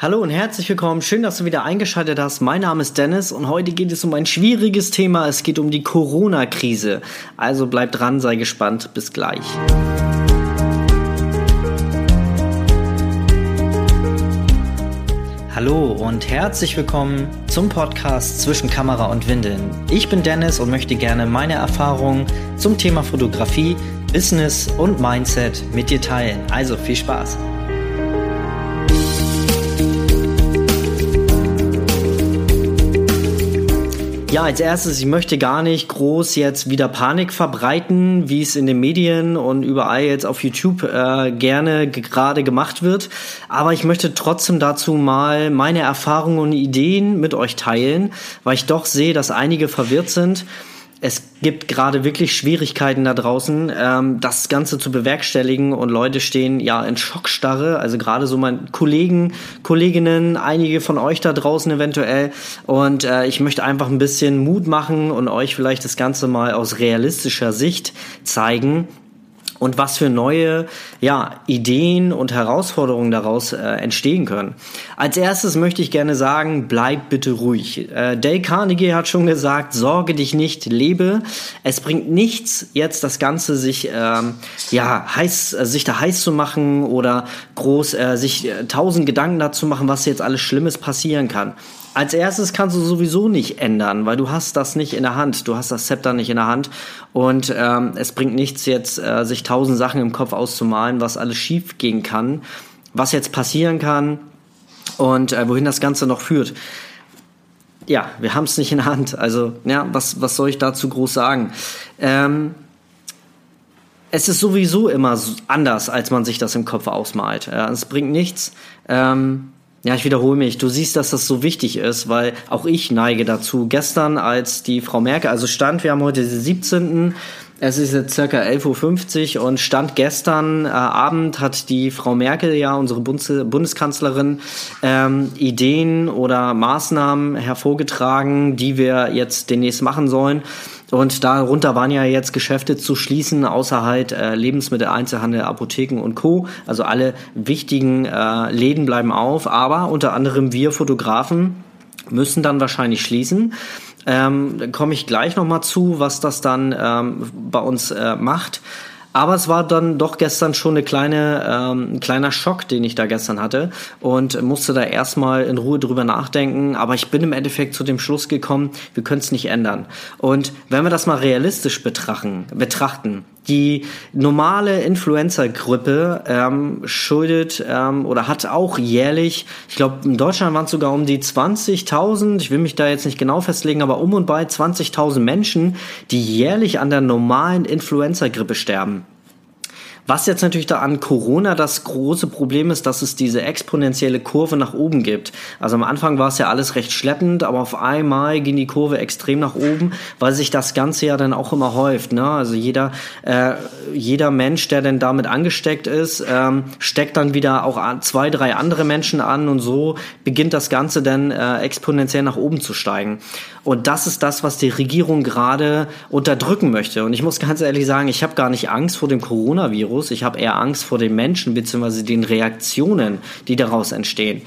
Hallo und herzlich willkommen. Schön, dass du wieder eingeschaltet hast. Mein Name ist Dennis und heute geht es um ein schwieriges Thema. Es geht um die Corona-Krise. Also bleib dran, sei gespannt. Bis gleich. Hallo und herzlich willkommen zum Podcast Zwischen Kamera und Windeln. Ich bin Dennis und möchte gerne meine Erfahrungen zum Thema Fotografie, Business und Mindset mit dir teilen. Also viel Spaß. Ja, als erstes, ich möchte gar nicht groß jetzt wieder Panik verbreiten, wie es in den Medien und überall jetzt auf YouTube äh, gerne gerade gemacht wird. Aber ich möchte trotzdem dazu mal meine Erfahrungen und Ideen mit euch teilen, weil ich doch sehe, dass einige verwirrt sind es gibt gerade wirklich Schwierigkeiten da draußen, ähm, das Ganze zu bewerkstelligen und Leute stehen ja in Schockstarre, also gerade so meine Kollegen, Kolleginnen, einige von euch da draußen eventuell. Und äh, ich möchte einfach ein bisschen Mut machen und euch vielleicht das Ganze mal aus realistischer Sicht zeigen, und was für neue ja, Ideen und Herausforderungen daraus äh, entstehen können. Als erstes möchte ich gerne sagen, bleib bitte ruhig. Äh, Dale Carnegie hat schon gesagt, sorge dich nicht, lebe. Es bringt nichts, jetzt das Ganze sich ähm, ja heiß, äh, sich da heiß zu machen oder groß äh, sich äh, tausend Gedanken dazu machen, was jetzt alles Schlimmes passieren kann. Als erstes kannst du sowieso nicht ändern, weil du hast das nicht in der Hand. Du hast das Zepter nicht in der Hand. Und ähm, es bringt nichts jetzt, äh, sich tausend Sachen im Kopf auszumalen, was alles schief gehen kann, was jetzt passieren kann und äh, wohin das Ganze noch führt. Ja, wir haben es nicht in der Hand. Also, ja, was, was soll ich dazu groß sagen? Ähm, es ist sowieso immer anders, als man sich das im Kopf ausmalt. Ja, es bringt nichts. Ähm, ja, ich wiederhole mich. Du siehst, dass das so wichtig ist, weil auch ich neige dazu. Gestern, als die Frau Merkel, also stand, wir haben heute den 17. Es ist jetzt circa 11.50 Uhr und stand gestern äh, Abend hat die Frau Merkel, ja, unsere Bundes Bundeskanzlerin, ähm, Ideen oder Maßnahmen hervorgetragen, die wir jetzt demnächst machen sollen. Und darunter waren ja jetzt Geschäfte zu schließen, außer halt äh, Lebensmittel, Einzelhandel, Apotheken und Co. Also alle wichtigen äh, Läden bleiben auf, aber unter anderem wir Fotografen müssen dann wahrscheinlich schließen. Ähm, da komme ich gleich nochmal zu, was das dann ähm, bei uns äh, macht. Aber es war dann doch gestern schon eine kleine, ähm, ein kleiner Schock, den ich da gestern hatte und musste da erstmal in Ruhe drüber nachdenken. Aber ich bin im Endeffekt zu dem Schluss gekommen, wir können es nicht ändern. Und wenn wir das mal realistisch betrachten, betrachten die normale Influenza-Grippe ähm, schuldet ähm, oder hat auch jährlich, ich glaube in Deutschland waren es sogar um die 20.000, ich will mich da jetzt nicht genau festlegen, aber um und bei 20.000 Menschen, die jährlich an der normalen Influenza-Grippe sterben. Was jetzt natürlich da an Corona das große Problem ist, dass es diese exponentielle Kurve nach oben gibt. Also am Anfang war es ja alles recht schleppend, aber auf einmal ging die Kurve extrem nach oben, weil sich das Ganze ja dann auch immer häuft. Ne? Also jeder, äh, jeder Mensch, der denn damit angesteckt ist, ähm, steckt dann wieder auch zwei, drei andere Menschen an und so beginnt das Ganze dann äh, exponentiell nach oben zu steigen. Und das ist das, was die Regierung gerade unterdrücken möchte. Und ich muss ganz ehrlich sagen, ich habe gar nicht Angst vor dem Coronavirus Virus. Ich habe eher Angst vor den Menschen bzw. den Reaktionen, die daraus entstehen.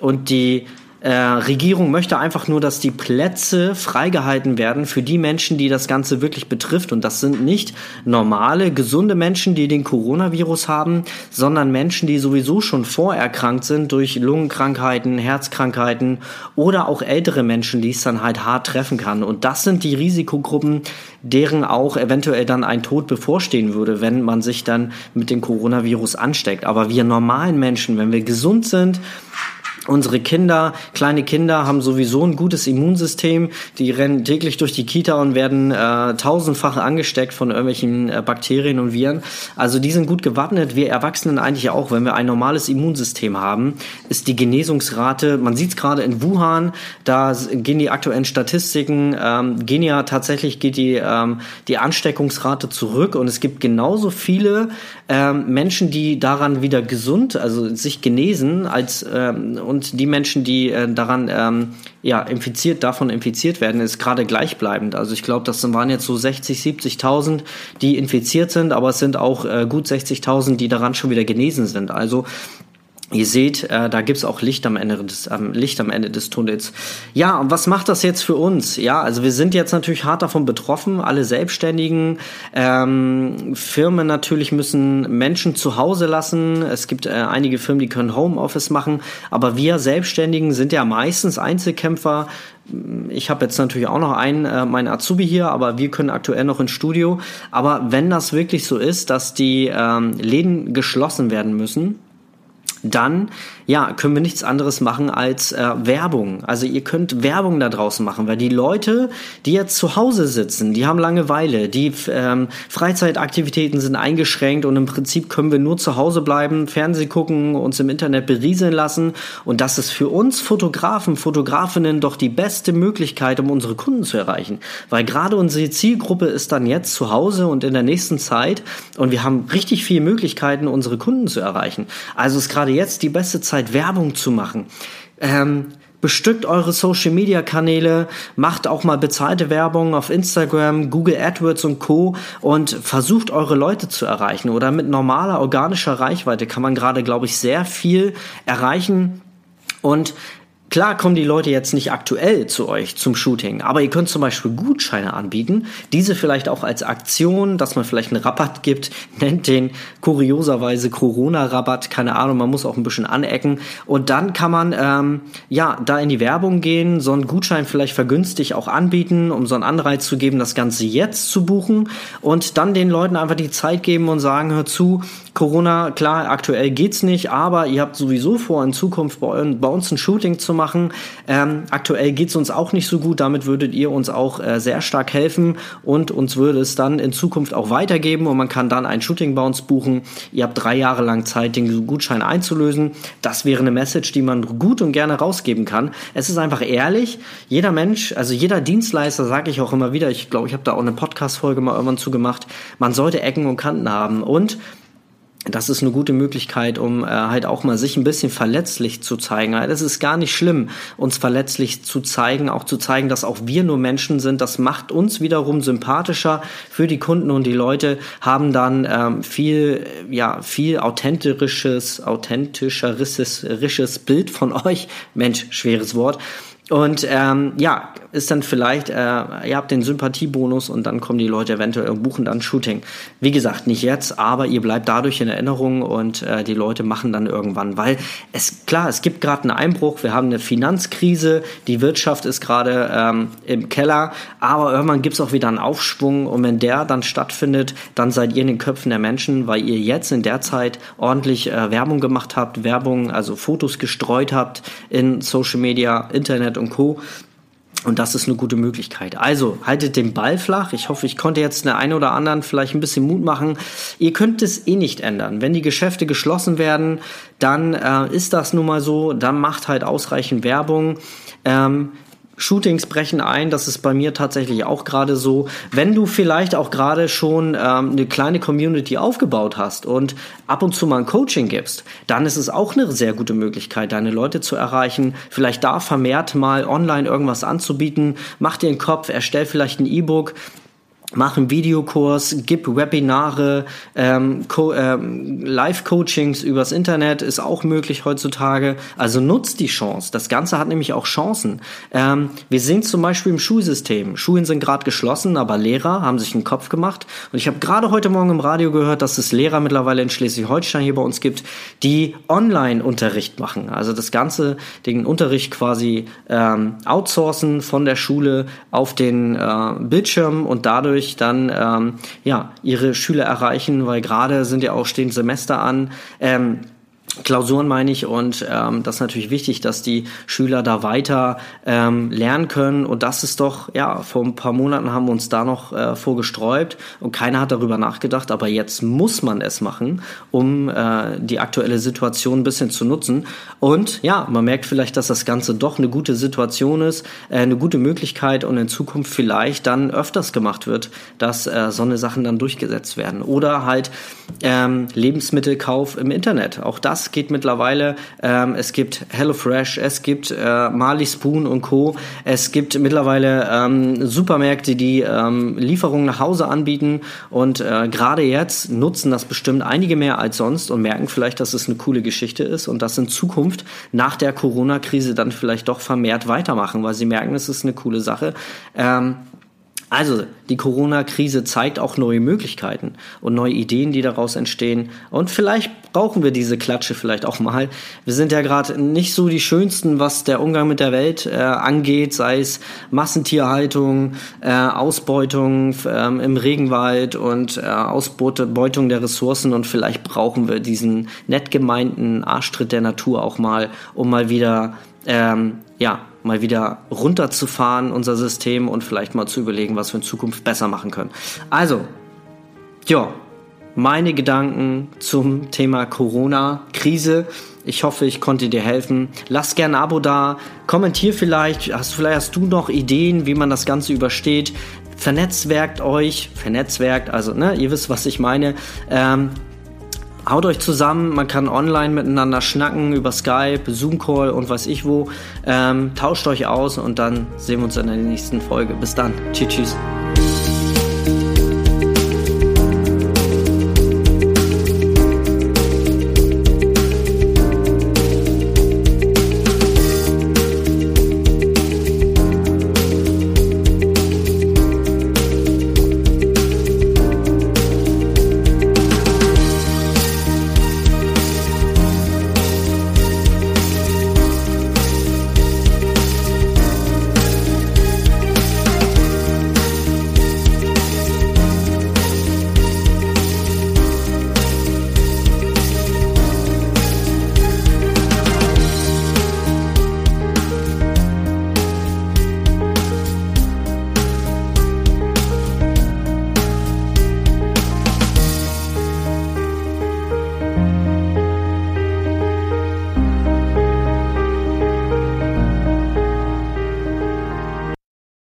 Und die äh, Regierung möchte einfach nur, dass die Plätze freigehalten werden für die Menschen, die das Ganze wirklich betrifft. Und das sind nicht normale, gesunde Menschen, die den Coronavirus haben, sondern Menschen, die sowieso schon vorerkrankt sind durch Lungenkrankheiten, Herzkrankheiten oder auch ältere Menschen, die es dann halt hart treffen kann. Und das sind die Risikogruppen, deren auch eventuell dann ein Tod bevorstehen würde, wenn man sich dann mit dem Coronavirus ansteckt. Aber wir normalen Menschen, wenn wir gesund sind, Unsere Kinder, kleine Kinder haben sowieso ein gutes Immunsystem. Die rennen täglich durch die Kita und werden äh, tausendfach angesteckt von irgendwelchen äh, Bakterien und Viren. Also die sind gut gewappnet. Wir Erwachsenen eigentlich auch. Wenn wir ein normales Immunsystem haben, ist die Genesungsrate, man sieht es gerade in Wuhan, da gehen die aktuellen Statistiken, ähm, gehen ja tatsächlich geht die, ähm, die Ansteckungsrate zurück und es gibt genauso viele ähm, Menschen, die daran wieder gesund, also sich genesen, als ähm, und die Menschen, die äh, daran ähm, ja infiziert, davon infiziert werden, ist gerade gleichbleibend. Also ich glaube, das waren jetzt so 60, 70.000, die infiziert sind, aber es sind auch äh, gut 60.000, die daran schon wieder genesen sind. Also Ihr seht, äh, da gibt's auch Licht am, Ende des, ähm, Licht am Ende des Tunnels. Ja, und was macht das jetzt für uns? Ja, also wir sind jetzt natürlich hart davon betroffen, alle Selbstständigen. Ähm, Firmen natürlich müssen Menschen zu Hause lassen. Es gibt äh, einige Firmen, die können Homeoffice machen. Aber wir Selbstständigen sind ja meistens Einzelkämpfer. Ich habe jetzt natürlich auch noch einen, äh, meinen Azubi hier, aber wir können aktuell noch ins Studio. Aber wenn das wirklich so ist, dass die ähm, Läden geschlossen werden müssen, dann ja, können wir nichts anderes machen als äh, Werbung. Also ihr könnt Werbung da draußen machen, weil die Leute, die jetzt zu Hause sitzen, die haben Langeweile, die ähm, Freizeitaktivitäten sind eingeschränkt und im Prinzip können wir nur zu Hause bleiben, Fernseh gucken, uns im Internet berieseln lassen. Und das ist für uns Fotografen, Fotografinnen doch die beste Möglichkeit, um unsere Kunden zu erreichen. Weil gerade unsere Zielgruppe ist dann jetzt zu Hause und in der nächsten Zeit und wir haben richtig viele Möglichkeiten, unsere Kunden zu erreichen. Also ist gerade jetzt die beste Zeit, Zeit, Werbung zu machen. Ähm, bestückt eure Social Media Kanäle, macht auch mal bezahlte Werbung auf Instagram, Google AdWords und Co. und versucht eure Leute zu erreichen. Oder mit normaler organischer Reichweite kann man gerade, glaube ich, sehr viel erreichen. Und Klar kommen die Leute jetzt nicht aktuell zu euch zum Shooting, aber ihr könnt zum Beispiel Gutscheine anbieten, diese vielleicht auch als Aktion, dass man vielleicht einen Rabatt gibt, nennt den kurioserweise Corona-Rabatt, keine Ahnung, man muss auch ein bisschen anecken. Und dann kann man ähm, ja da in die Werbung gehen, so einen Gutschein vielleicht vergünstigt auch anbieten, um so einen Anreiz zu geben, das Ganze jetzt zu buchen und dann den Leuten einfach die Zeit geben und sagen, hör zu, Corona, klar, aktuell geht's nicht, aber ihr habt sowieso vor, in Zukunft bei, bei uns ein Shooting zu machen. Ähm, aktuell geht's uns auch nicht so gut, damit würdet ihr uns auch äh, sehr stark helfen und uns würde es dann in Zukunft auch weitergeben und man kann dann ein Shooting bei uns buchen. Ihr habt drei Jahre lang Zeit, den Gutschein einzulösen. Das wäre eine Message, die man gut und gerne rausgeben kann. Es ist einfach ehrlich. Jeder Mensch, also jeder Dienstleister, sage ich auch immer wieder, ich glaube, ich habe da auch eine Podcast-Folge mal irgendwann zu gemacht, man sollte Ecken und Kanten haben und das ist eine gute Möglichkeit, um äh, halt auch mal sich ein bisschen verletzlich zu zeigen. Das ist gar nicht schlimm, uns verletzlich zu zeigen, auch zu zeigen, dass auch wir nur Menschen sind. Das macht uns wiederum sympathischer für die Kunden und die Leute haben dann ähm, viel, ja, viel authentisches, authentischeres Bild von euch. Mensch, schweres Wort und ähm, ja, ist dann vielleicht, äh, ihr habt den Sympathiebonus und dann kommen die Leute eventuell und buchen dann Shooting. Wie gesagt, nicht jetzt, aber ihr bleibt dadurch in Erinnerung und äh, die Leute machen dann irgendwann, weil es klar, es gibt gerade einen Einbruch, wir haben eine Finanzkrise, die Wirtschaft ist gerade ähm, im Keller, aber irgendwann gibt's auch wieder einen Aufschwung. Und wenn der dann stattfindet, dann seid ihr in den Köpfen der Menschen, weil ihr jetzt in der Zeit ordentlich äh, Werbung gemacht habt, Werbung, also Fotos gestreut habt in Social Media, Internet Internet und Co. Und das ist eine gute Möglichkeit. Also haltet den Ball flach. Ich hoffe, ich konnte jetzt der eine oder anderen vielleicht ein bisschen Mut machen. Ihr könnt es eh nicht ändern. Wenn die Geschäfte geschlossen werden, dann äh, ist das nun mal so. Dann macht halt ausreichend Werbung. Ähm, Shootings brechen ein, das ist bei mir tatsächlich auch gerade so. Wenn du vielleicht auch gerade schon ähm, eine kleine Community aufgebaut hast und ab und zu mal ein Coaching gibst, dann ist es auch eine sehr gute Möglichkeit, deine Leute zu erreichen. Vielleicht da vermehrt mal online irgendwas anzubieten. Mach dir einen Kopf, erstell vielleicht ein E-Book, mach einen Videokurs, gib Webinare, ähm, ähm, Live-Coachings übers Internet ist auch möglich heutzutage. Also nutzt die Chance. Das Ganze hat nämlich auch Chancen. Ähm, wir sehen zum Beispiel im Schulsystem. Schulen sind gerade geschlossen, aber Lehrer haben sich einen Kopf gemacht. Und ich habe gerade heute Morgen im Radio gehört, dass es Lehrer mittlerweile in Schleswig-Holstein hier bei uns gibt, die Online-Unterricht machen. Also das Ganze, den Unterricht quasi ähm, outsourcen von der Schule auf den äh, Bildschirm und dadurch dadurch dann ähm, ja ihre Schüler erreichen, weil gerade sind ja auch stehend Semester an. Ähm, Klausuren meine ich und ähm, das ist natürlich wichtig, dass die Schüler da weiter ähm, lernen können. Und das ist doch, ja, vor ein paar Monaten haben wir uns da noch äh, vorgesträubt und keiner hat darüber nachgedacht, aber jetzt muss man es machen, um äh, die aktuelle Situation ein bisschen zu nutzen. Und ja, man merkt vielleicht, dass das Ganze doch eine gute Situation ist, äh, eine gute Möglichkeit und in Zukunft vielleicht dann öfters gemacht wird, dass äh, so eine Sachen dann durchgesetzt werden. Oder halt ähm, Lebensmittelkauf im Internet, auch das geht mittlerweile. Ähm, es gibt HelloFresh, es gibt äh, Marley Spoon und Co. Es gibt mittlerweile ähm, Supermärkte, die ähm, Lieferungen nach Hause anbieten und äh, gerade jetzt nutzen das bestimmt einige mehr als sonst und merken vielleicht, dass es eine coole Geschichte ist und das in Zukunft nach der Corona-Krise dann vielleicht doch vermehrt weitermachen, weil sie merken, es ist eine coole Sache. Ähm, also, die Corona-Krise zeigt auch neue Möglichkeiten und neue Ideen, die daraus entstehen. Und vielleicht brauchen wir diese Klatsche vielleicht auch mal. Wir sind ja gerade nicht so die Schönsten, was der Umgang mit der Welt äh, angeht, sei es Massentierhaltung, äh, Ausbeutung ähm, im Regenwald und äh, Ausbeutung der Ressourcen. Und vielleicht brauchen wir diesen nett gemeinten Arschtritt der Natur auch mal, um mal wieder ähm, ja, mal wieder runterzufahren, unser System, und vielleicht mal zu überlegen, was wir in Zukunft besser machen können. Also, ja, meine Gedanken zum Thema Corona-Krise. Ich hoffe, ich konnte dir helfen. Lass gerne ein Abo da, kommentier vielleicht. Hast, vielleicht hast du noch Ideen, wie man das Ganze übersteht. Vernetzwerkt euch, vernetzwerkt, also ne, ihr wisst, was ich meine. Ähm, haut euch zusammen, man kann online miteinander schnacken über Skype, Zoom-Call und was ich wo. Ähm, tauscht euch aus und dann sehen wir uns in der nächsten Folge. Bis dann. Tschüss, tschüss.